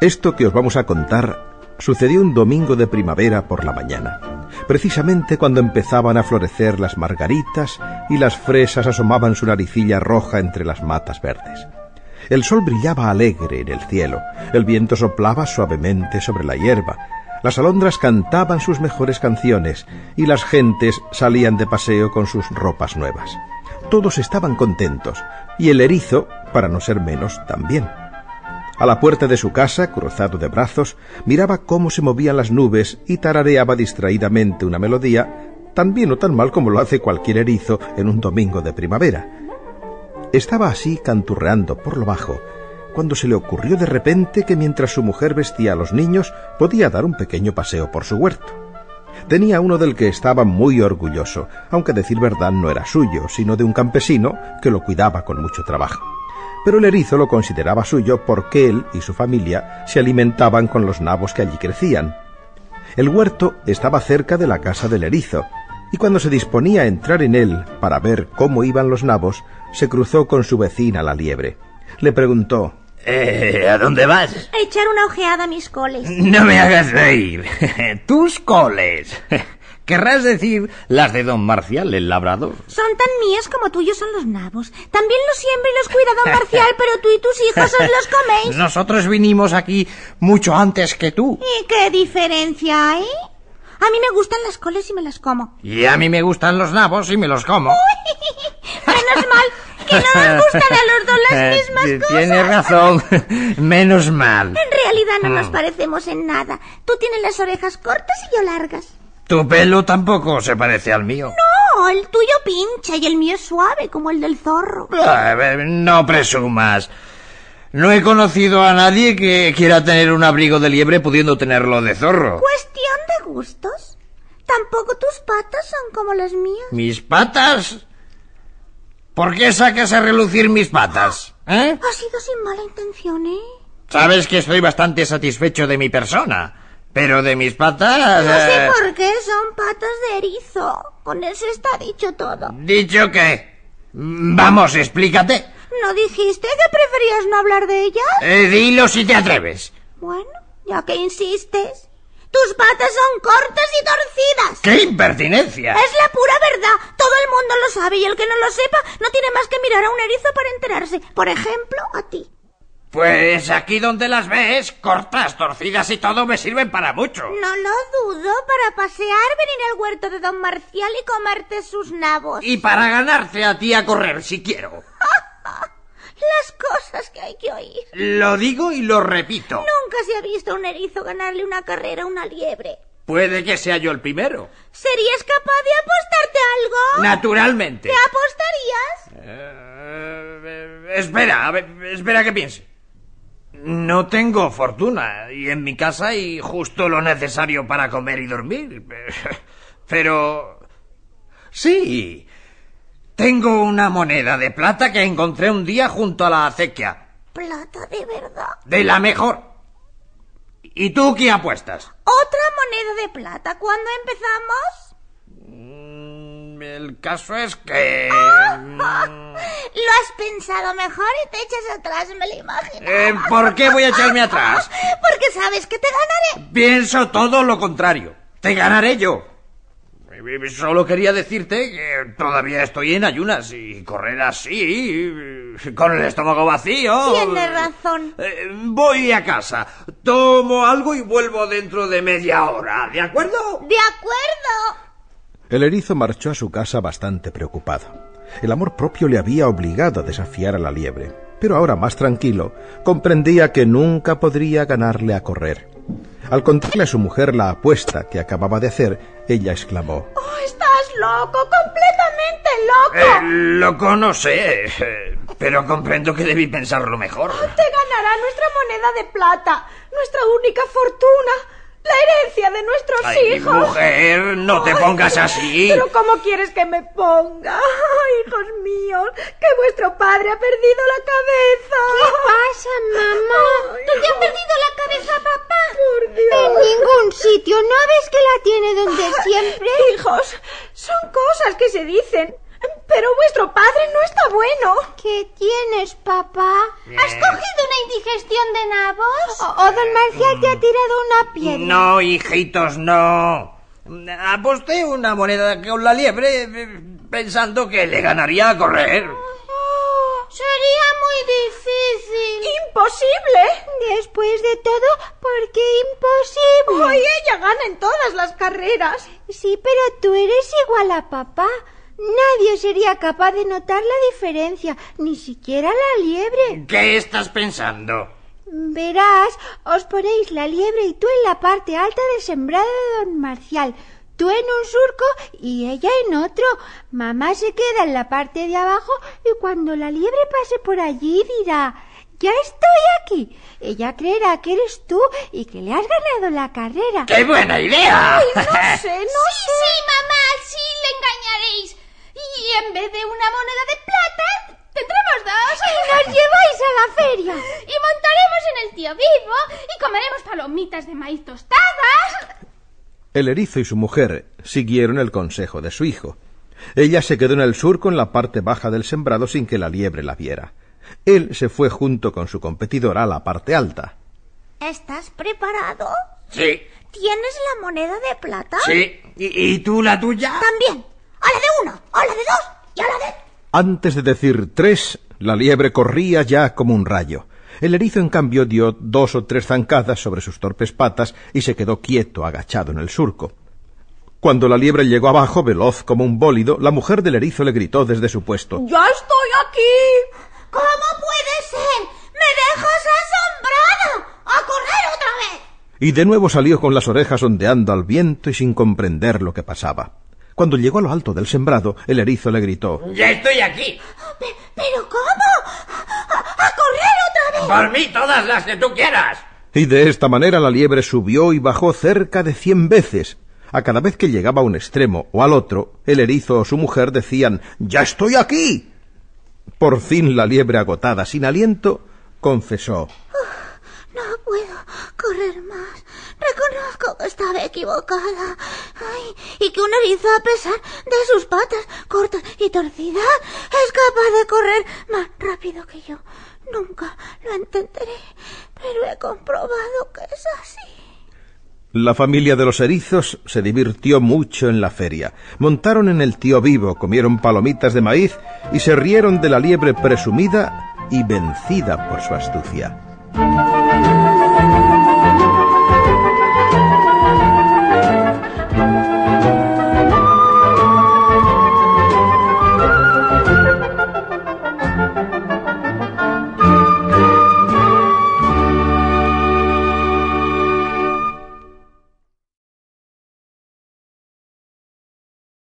Esto que os vamos a contar sucedió un domingo de primavera por la mañana, precisamente cuando empezaban a florecer las margaritas y las fresas asomaban su naricilla roja entre las matas verdes. El sol brillaba alegre en el cielo, el viento soplaba suavemente sobre la hierba, las alondras cantaban sus mejores canciones y las gentes salían de paseo con sus ropas nuevas. Todos estaban contentos y el erizo, para no ser menos, también. A la puerta de su casa, cruzado de brazos, miraba cómo se movían las nubes y tarareaba distraídamente una melodía, tan bien o tan mal como lo hace cualquier erizo en un domingo de primavera. Estaba así canturreando por lo bajo, cuando se le ocurrió de repente que mientras su mujer vestía a los niños podía dar un pequeño paseo por su huerto. Tenía uno del que estaba muy orgulloso, aunque decir verdad no era suyo, sino de un campesino que lo cuidaba con mucho trabajo pero el erizo lo consideraba suyo porque él y su familia se alimentaban con los nabos que allí crecían. El huerto estaba cerca de la casa del erizo, y cuando se disponía a entrar en él para ver cómo iban los nabos, se cruzó con su vecina la liebre. Le preguntó eh, ¿A dónde vas? A echar una ojeada a mis coles. No me hagas reír. Tus coles. Querrás decir las de don Marcial, el labrador. Son tan mías como tuyos son los nabos. También los siembra y los cuida don Marcial, pero tú y tus hijos os los coméis. Nosotros vinimos aquí mucho antes que tú. ¿Y qué diferencia hay? A mí me gustan las coles y me las como. Y a mí me gustan los nabos y me los como. menos mal que no nos gustan a los dos las mismas cosas. Tienes razón. menos mal. En realidad no nos parecemos en nada. Tú tienes las orejas cortas y yo largas. Tu pelo tampoco se parece al mío. No, el tuyo pincha y el mío es suave, como el del zorro. no presumas. No he conocido a nadie que quiera tener un abrigo de liebre pudiendo tenerlo de zorro. Cuestión de gustos. Tampoco tus patas son como las mías. ¿Mis patas? ¿Por qué sacas a relucir mis patas? ¿Eh? Ha sido sin mala intención, ¿eh? Sabes que estoy bastante satisfecho de mi persona. Pero de mis patas... No sé eh, por qué, son patas de erizo. Con eso está dicho todo. ¿Dicho qué? Vamos, explícate. ¿No dijiste que preferías no hablar de ellas? Eh, dilo si te atreves. Bueno, ya que insistes. Tus patas son cortas y torcidas. ¡Qué impertinencia! Es la pura verdad. Todo el mundo lo sabe y el que no lo sepa no tiene más que mirar a un erizo para enterarse. Por ejemplo, a ti. Pues aquí donde las ves, cortas, torcidas y todo me sirven para mucho. No lo dudo, para pasear, venir al huerto de don Marcial y comerte sus nabos. Y para ganarte a ti a correr, si quiero. Las cosas que hay que oír. Lo digo y lo repito. Nunca se ha visto un erizo ganarle una carrera a una liebre. Puede que sea yo el primero. ¿Serías capaz de apostarte algo? Naturalmente. ¿Te apostarías? Eh, espera, espera que piense. No tengo fortuna y en mi casa hay justo lo necesario para comer y dormir. Pero... Sí. Tengo una moneda de plata que encontré un día junto a la acequia. ¿Plata de verdad? De la mejor. ¿Y tú qué apuestas? ¿Otra moneda de plata? ¿Cuándo empezamos? El caso es que... lo has pensado mejor y te echas atrás, me lo imagino. Eh, ¿Por qué voy a echarme atrás? Porque sabes que te ganaré. Pienso todo lo contrario. Te ganaré yo. Solo quería decirte que todavía estoy en ayunas y correr así, con el estómago vacío. Tienes razón. Eh, voy a casa, tomo algo y vuelvo dentro de media hora, ¿de acuerdo? De acuerdo. El erizo marchó a su casa bastante preocupado. El amor propio le había obligado a desafiar a la liebre, pero ahora más tranquilo, comprendía que nunca podría ganarle a correr. Al contarle a su mujer la apuesta que acababa de hacer, ella exclamó ¡Oh, estás loco! ¡Completamente loco! Eh, loco no sé, pero comprendo que debí pensarlo mejor. Te ganará nuestra moneda de plata, nuestra única fortuna. La herencia de nuestros Ay, hijos. Mujer, no te pongas así. Pero ¿cómo quieres que me ponga? hijos míos, que vuestro padre ha perdido la cabeza. ¿Qué pasa, mamá? ¿Tú te has perdido la cabeza, papá? Por Dios. En ningún sitio. ¿No ves que la tiene donde siempre? Hijos, son cosas que se dicen. Pero vuestro padre no está bueno. ¿Qué tienes, papá? ¿Has cogido una indigestión de nabos? ¿O, o don Marcial te ha tirado una piedra? No, hijitos, no. Aposté una moneda con la liebre eh, pensando que le ganaría a correr. Sería muy difícil. ¡Imposible! Después de todo, ¿por qué imposible? Hoy ella gana en todas las carreras. Sí, pero tú eres igual a papá. Nadie sería capaz de notar la diferencia, ni siquiera la liebre. ¿Qué estás pensando? Verás, os ponéis la liebre y tú en la parte alta del sembrado de don Marcial, tú en un surco y ella en otro. Mamá se queda en la parte de abajo y cuando la liebre pase por allí dirá, ya estoy aquí. Ella creerá que eres tú y que le has ganado la carrera. ¡Qué buena idea! No sé, no sí, sé. sí, mamá, sí. Y en vez de una moneda de plata, tendremos dos. Y nos lleváis a la feria. Y montaremos en el tío vivo y comeremos palomitas de maíz tostadas. El erizo y su mujer siguieron el consejo de su hijo. Ella se quedó en el surco en la parte baja del sembrado sin que la liebre la viera. Él se fue junto con su competidora a la parte alta. ¿Estás preparado? Sí, ¿Tienes la moneda de plata? sí. ¿Y, y tú la tuya? También. A la de uno, a la de dos y a la de... Antes de decir tres, la liebre corría ya como un rayo. El erizo, en cambio, dio dos o tres zancadas sobre sus torpes patas y se quedó quieto, agachado en el surco. Cuando la liebre llegó abajo, veloz como un bólido, la mujer del erizo le gritó desde su puesto. ¡Ya estoy aquí! ¿Cómo puede ser? ¡Me dejas asombrada! ¡A correr otra vez! Y de nuevo salió con las orejas ondeando al viento y sin comprender lo que pasaba. Cuando llegó a lo alto del sembrado, el erizo le gritó. ¡Ya estoy aquí! Pe- ¿Pero cómo? ¡A, a correr otra vez! Por mí todas las que tú quieras. Y de esta manera la liebre subió y bajó cerca de cien veces. A cada vez que llegaba a un extremo o al otro, el erizo o su mujer decían ¡Ya estoy aquí! Por fin la liebre agotada, sin aliento, confesó No puedo correr más. Reconozco que estaba equivocada. Y que un erizo, a pesar de sus patas cortas y torcidas, es capaz de correr más rápido que yo. Nunca lo entenderé, pero he comprobado que es así. La familia de los erizos se divirtió mucho en la feria. Montaron en el tío vivo, comieron palomitas de maíz y se rieron de la liebre presumida y vencida por su astucia.